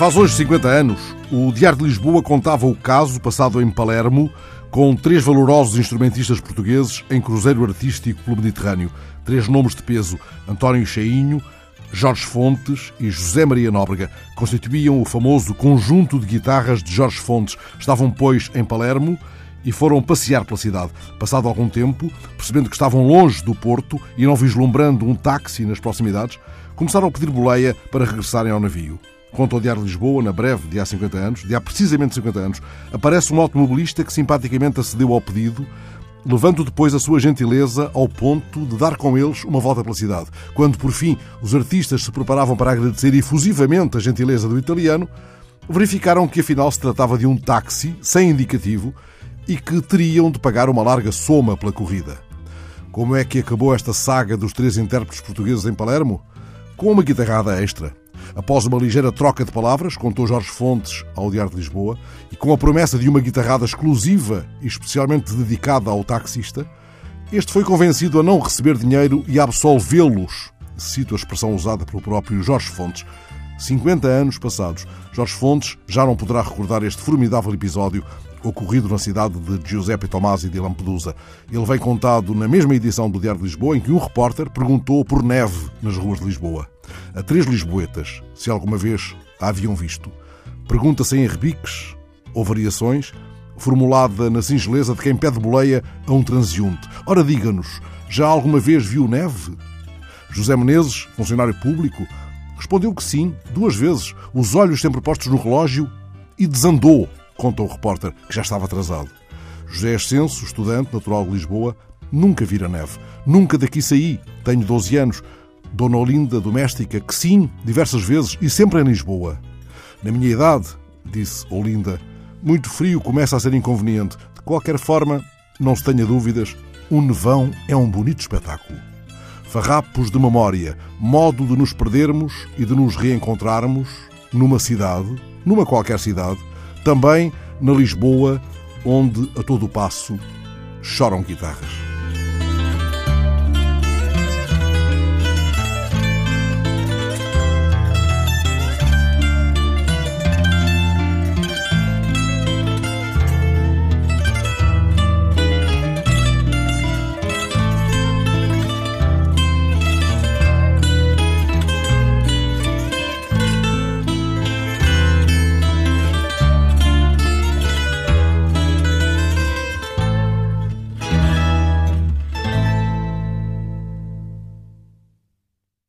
Faz hoje 50 anos, o Diário de Lisboa contava o caso passado em Palermo com três valorosos instrumentistas portugueses em cruzeiro artístico pelo Mediterrâneo. Três nomes de peso: António Cheinho, Jorge Fontes e José Maria Nóbrega constituíam o famoso conjunto de guitarras de Jorge Fontes. Estavam, pois, em Palermo e foram passear pela cidade. Passado algum tempo, percebendo que estavam longe do porto e não vislumbrando um táxi nas proximidades, começaram a pedir boleia para regressarem ao navio. Conta o Diário de Lisboa, na breve, de há 50 anos, de há precisamente 50 anos, aparece um automobilista que simpaticamente acedeu ao pedido, levando depois a sua gentileza ao ponto de dar com eles uma volta pela cidade. Quando, por fim, os artistas se preparavam para agradecer efusivamente a gentileza do italiano, verificaram que afinal se tratava de um táxi sem indicativo e que teriam de pagar uma larga soma pela corrida. Como é que acabou esta saga dos três intérpretes portugueses em Palermo? Com uma guitarrada extra. Após uma ligeira troca de palavras, contou Jorge Fontes ao Diário de Lisboa, e com a promessa de uma guitarrada exclusiva e especialmente dedicada ao taxista, este foi convencido a não receber dinheiro e a absolvê-los. Cito a expressão usada pelo próprio Jorge Fontes. 50 anos passados, Jorge Fontes já não poderá recordar este formidável episódio ocorrido na cidade de Giuseppe Tomasi de Lampedusa. Ele vem contado na mesma edição do Diário de Lisboa, em que um repórter perguntou por neve nas ruas de Lisboa a três lisboetas se alguma vez a haviam visto. Pergunta-se em rebiques ou variações, formulada na singeleza de quem pede boleia a um transeunte. Ora, diga-nos, já alguma vez viu neve? José Menezes, funcionário público, respondeu que sim, duas vezes, os olhos sempre postos no relógio, e desandou, conta o repórter, que já estava atrasado. José Ascenso, estudante natural de Lisboa, nunca vira neve. Nunca daqui saí. Tenho 12 anos. Dona Olinda, doméstica, que sim, diversas vezes e sempre em Lisboa. Na minha idade, disse Olinda, muito frio começa a ser inconveniente. De qualquer forma, não se tenha dúvidas, um nevão é um bonito espetáculo. Farrapos de memória, modo de nos perdermos e de nos reencontrarmos numa cidade, numa qualquer cidade, também na Lisboa, onde a todo passo choram guitarras.